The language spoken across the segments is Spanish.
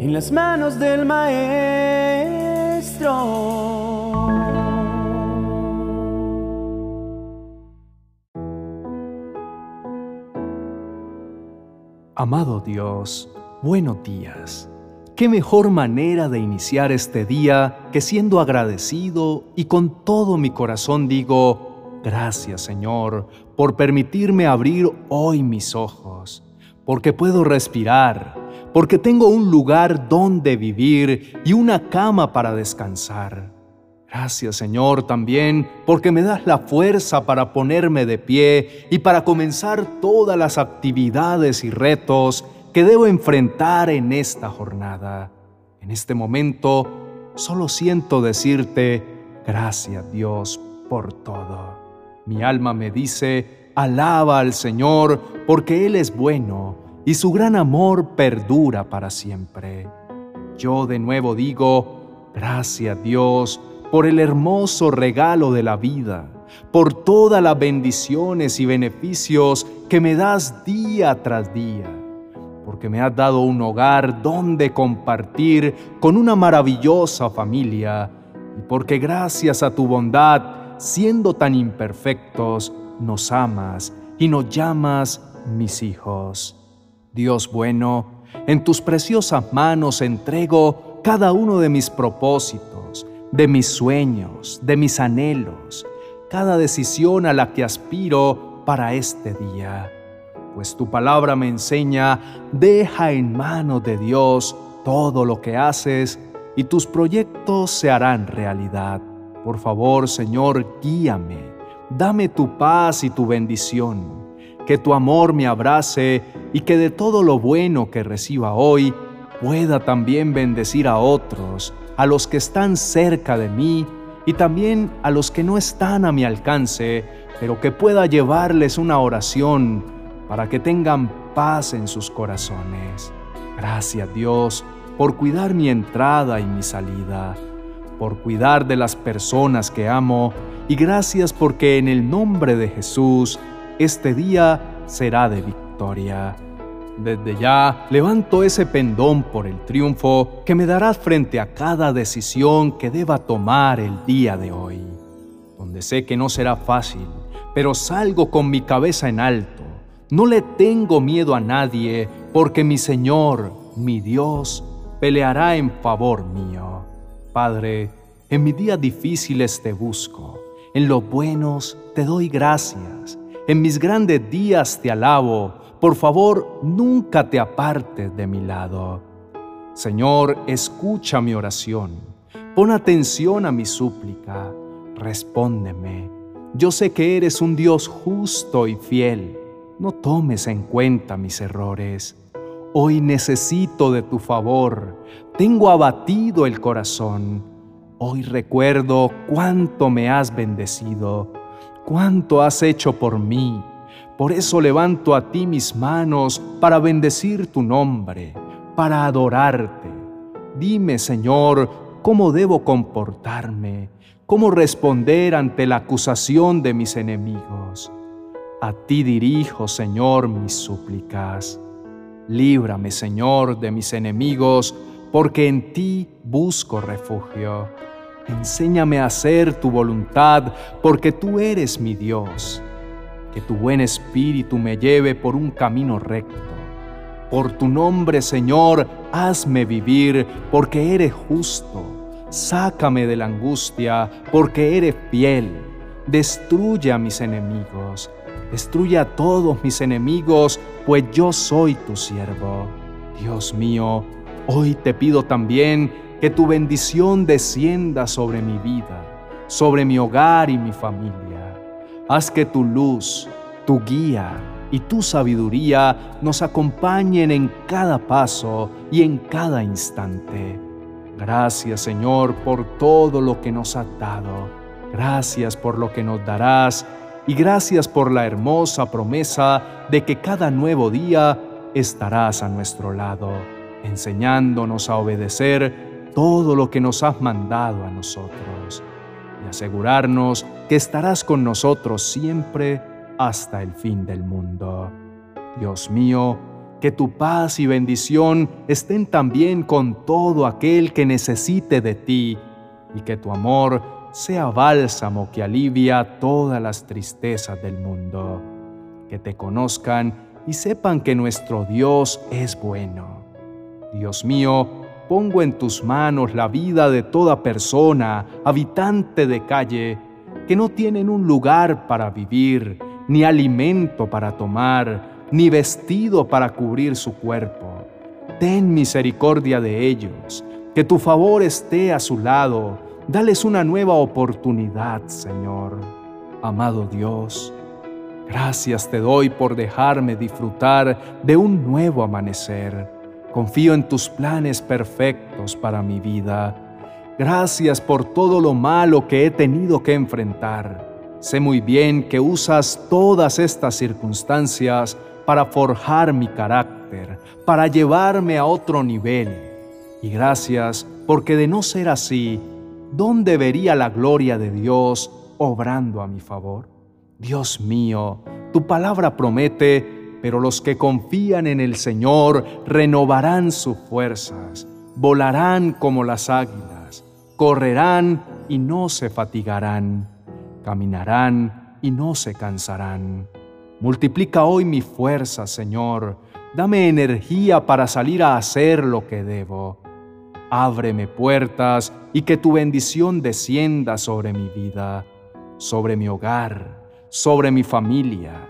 en las manos del Maestro. Amado Dios, buenos días. ¿Qué mejor manera de iniciar este día que siendo agradecido y con todo mi corazón digo, gracias Señor por permitirme abrir hoy mis ojos, porque puedo respirar, porque tengo un lugar donde vivir y una cama para descansar. Gracias Señor también porque me das la fuerza para ponerme de pie y para comenzar todas las actividades y retos que debo enfrentar en esta jornada. En este momento solo siento decirte gracias Dios por todo. Mi alma me dice, alaba al Señor porque Él es bueno y su gran amor perdura para siempre. Yo de nuevo digo, gracias Dios por el hermoso regalo de la vida, por todas las bendiciones y beneficios que me das día tras día, porque me has dado un hogar donde compartir con una maravillosa familia y porque gracias a tu bondad, siendo tan imperfectos, nos amas y nos llamas mis hijos. Dios bueno, en tus preciosas manos entrego cada uno de mis propósitos, de mis sueños, de mis anhelos, cada decisión a la que aspiro para este día. Pues tu palabra me enseña, deja en manos de Dios todo lo que haces y tus proyectos se harán realidad. Por favor, Señor, guíame, dame tu paz y tu bendición que tu amor me abrace y que de todo lo bueno que reciba hoy pueda también bendecir a otros, a los que están cerca de mí y también a los que no están a mi alcance, pero que pueda llevarles una oración para que tengan paz en sus corazones. Gracias Dios por cuidar mi entrada y mi salida, por cuidar de las personas que amo y gracias porque en el nombre de Jesús este día será de victoria. Desde ya levanto ese pendón por el triunfo que me darás frente a cada decisión que deba tomar el día de hoy, donde sé que no será fácil, pero salgo con mi cabeza en alto. No le tengo miedo a nadie, porque mi Señor, mi Dios, peleará en favor mío. Padre, en mis días difíciles te busco, en los buenos te doy gracias en mis grandes días te alabo, por favor nunca te apartes de mi lado. Señor, escucha mi oración, pon atención a mi súplica, respóndeme. Yo sé que eres un Dios justo y fiel, no tomes en cuenta mis errores. Hoy necesito de tu favor, tengo abatido el corazón. Hoy recuerdo cuánto me has bendecido cuánto has hecho por mí. Por eso levanto a ti mis manos para bendecir tu nombre, para adorarte. Dime, Señor, cómo debo comportarme, cómo responder ante la acusación de mis enemigos. A ti dirijo, Señor, mis súplicas. Líbrame, Señor, de mis enemigos, porque en ti busco refugio. Enséñame a hacer tu voluntad, porque tú eres mi Dios. Que tu buen espíritu me lleve por un camino recto. Por tu nombre, Señor, hazme vivir, porque eres justo. Sácame de la angustia, porque eres fiel. Destruye a mis enemigos. Destruye a todos mis enemigos, pues yo soy tu siervo. Dios mío, hoy te pido también que tu bendición descienda sobre mi vida, sobre mi hogar y mi familia. Haz que tu luz, tu guía y tu sabiduría nos acompañen en cada paso y en cada instante. Gracias Señor por todo lo que nos has dado. Gracias por lo que nos darás y gracias por la hermosa promesa de que cada nuevo día estarás a nuestro lado, enseñándonos a obedecer todo lo que nos has mandado a nosotros y asegurarnos que estarás con nosotros siempre hasta el fin del mundo. Dios mío, que tu paz y bendición estén también con todo aquel que necesite de ti y que tu amor sea bálsamo que alivia todas las tristezas del mundo. Que te conozcan y sepan que nuestro Dios es bueno. Dios mío, pongo en tus manos la vida de toda persona, habitante de calle, que no tienen un lugar para vivir, ni alimento para tomar, ni vestido para cubrir su cuerpo. Ten misericordia de ellos, que tu favor esté a su lado. Dales una nueva oportunidad, Señor. Amado Dios, gracias te doy por dejarme disfrutar de un nuevo amanecer. Confío en tus planes perfectos para mi vida. Gracias por todo lo malo que he tenido que enfrentar. Sé muy bien que usas todas estas circunstancias para forjar mi carácter, para llevarme a otro nivel. Y gracias porque de no ser así, ¿dónde vería la gloria de Dios obrando a mi favor? Dios mío, tu palabra promete, pero los que confían en el Señor renovarán sus fuerzas, volarán como las águilas, correrán y no se fatigarán, caminarán y no se cansarán. Multiplica hoy mi fuerza, Señor. Dame energía para salir a hacer lo que debo. Ábreme puertas y que tu bendición descienda sobre mi vida, sobre mi hogar, sobre mi familia.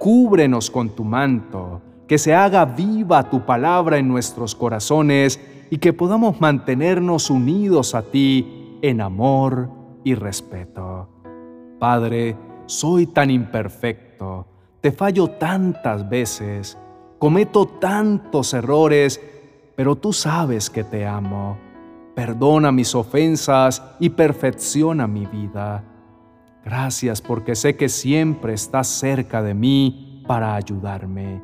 Cúbrenos con tu manto, que se haga viva tu palabra en nuestros corazones y que podamos mantenernos unidos a ti en amor y respeto. Padre, soy tan imperfecto te fallo tantas veces, cometo tantos errores, pero tú sabes que te amo. Perdona mis ofensas y perfecciona mi vida. Gracias porque sé que siempre estás cerca de mí para ayudarme.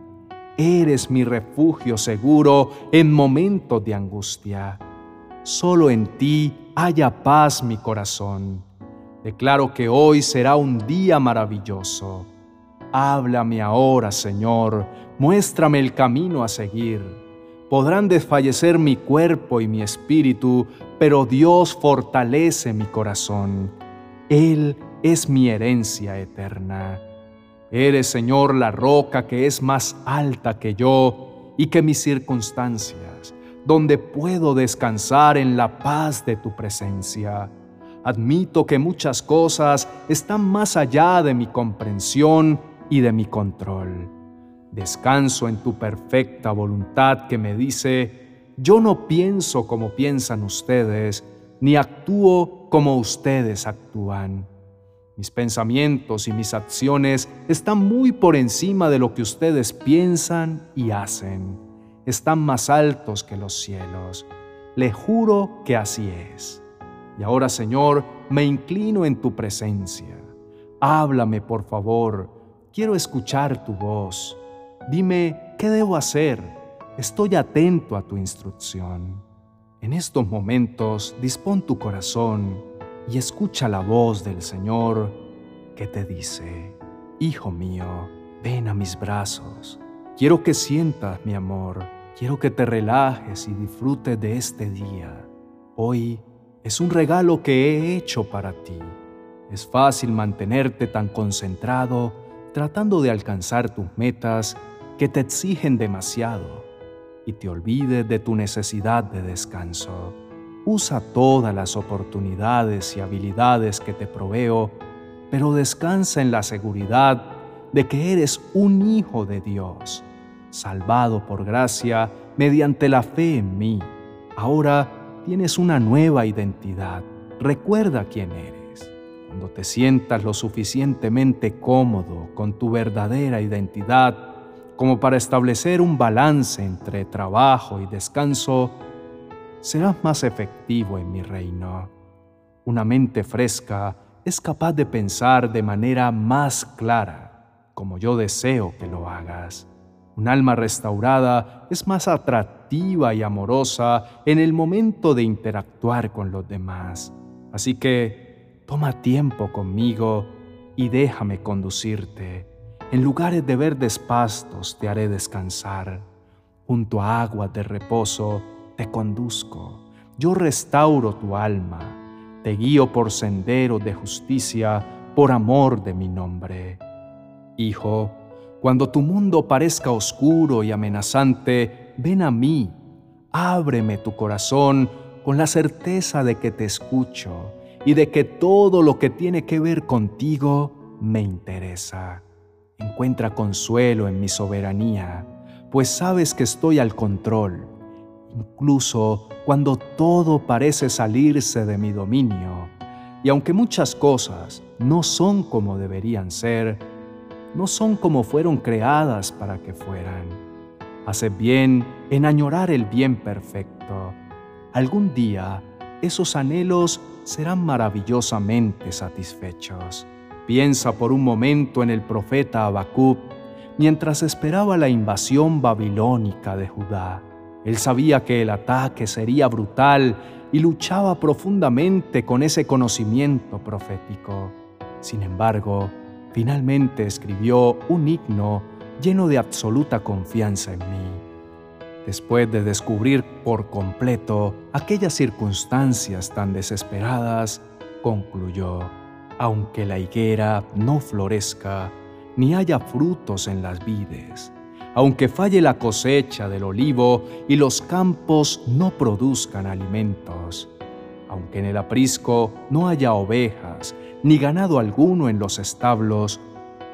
Eres mi refugio seguro en momentos de angustia. Solo en ti haya paz mi corazón. Declaro que hoy será un día maravilloso Háblame ahora, Señor, muéstrame el camino a seguir. Podrán desfallecer mi cuerpo y mi espíritu, pero Dios fortalece mi corazón. Él es mi herencia eterna. Eres, Señor, la roca que es más alta que yo y que mis circunstancias, donde puedo descansar en la paz de tu presencia. Admito que muchas cosas están más allá de mi comprensión y de mi control. Descanso en tu perfecta voluntad que me dice, yo no pienso como piensan ustedes, ni actúo como ustedes actúan. Mis pensamientos y mis acciones están muy por encima de lo que ustedes piensan y hacen. Están más altos que los cielos. Le juro que así es. Y ahora, Señor, me inclino en tu presencia. Háblame, por favor, Quiero escuchar tu voz. Dime, ¿qué debo hacer? Estoy atento a tu instrucción. En estos momentos, dispón tu corazón y escucha la voz del Señor que te dice, Hijo mío, ven a mis brazos. Quiero que sientas mi amor. Quiero que te relajes y disfrutes de este día. Hoy es un regalo que he hecho para ti. Es fácil mantenerte tan concentrado tratando de alcanzar tus metas que te exigen demasiado y te olvides de tu necesidad de descanso. Usa todas las oportunidades y habilidades que te proveo, pero descansa en la seguridad de que eres un hijo de Dios, salvado por gracia mediante la fe en mí. Ahora tienes una nueva identidad. Recuerda quién eres. Cuando te sientas lo suficientemente cómodo con tu verdadera identidad como para establecer un balance entre trabajo y descanso, serás más efectivo en mi reino. Una mente fresca es capaz de pensar de manera más clara, como yo deseo que lo hagas. Un alma restaurada es más atractiva y amorosa en el momento de interactuar con los demás. Así que Toma tiempo conmigo y déjame conducirte. En lugares de verdes pastos te haré descansar. Junto a aguas de reposo te conduzco. Yo restauro tu alma. Te guío por senderos de justicia por amor de mi nombre. Hijo, cuando tu mundo parezca oscuro y amenazante, ven a mí. Ábreme tu corazón con la certeza de que te escucho y de que todo lo que tiene que ver contigo me interesa. Encuentra consuelo en mi soberanía, pues sabes que estoy al control, incluso cuando todo parece salirse de mi dominio. Y aunque muchas cosas no son como deberían ser, no son como fueron creadas para que fueran. Hace bien en añorar el bien perfecto algún día esos anhelos serán maravillosamente satisfechos. Piensa por un momento en el profeta Habacuc mientras esperaba la invasión babilónica de Judá. Él sabía que el ataque sería brutal y luchaba profundamente con ese conocimiento profético. Sin embargo, finalmente escribió un himno lleno de absoluta confianza en mí. Después de descubrir por completo aquellas circunstancias tan desesperadas, concluyó, aunque la higuera no florezca, ni haya frutos en las vides, aunque falle la cosecha del olivo y los campos no produzcan alimentos, aunque en el aprisco no haya ovejas, ni ganado alguno en los establos,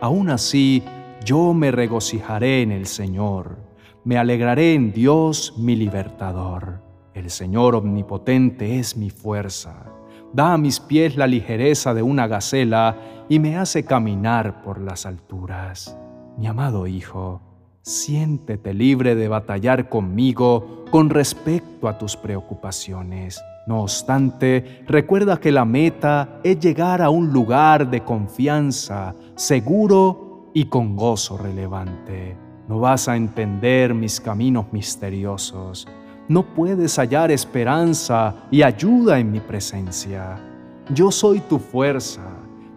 aún así yo me regocijaré en el Señor me alegraré en Dios mi libertador. El Señor omnipotente es mi fuerza. Da a mis pies la ligereza de una gacela y me hace caminar por las alturas. Mi amado Hijo, siéntete libre de batallar conmigo con respecto a tus preocupaciones. No obstante, recuerda que la meta es llegar a un lugar de confianza, seguro y con gozo relevante. No vas a entender mis caminos misteriosos. No puedes hallar esperanza y ayuda en mi presencia. Yo soy tu fuerza.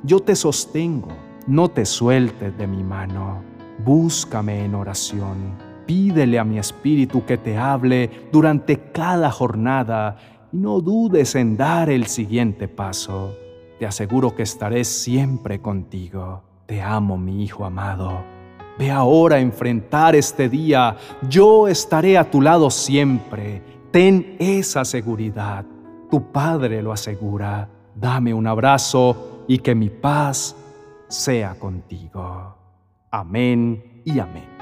Yo te sostengo. No te sueltes de mi mano. Búscame en oración. Pídele a mi espíritu que te hable durante cada jornada y no dudes en dar el siguiente paso. Te aseguro que estaré siempre contigo. Te amo, mi hijo amado. Ve ahora a enfrentar este día. Yo estaré a tu lado siempre. Ten esa seguridad. Tu Padre lo asegura. Dame un abrazo y que mi paz sea contigo. Amén y amén.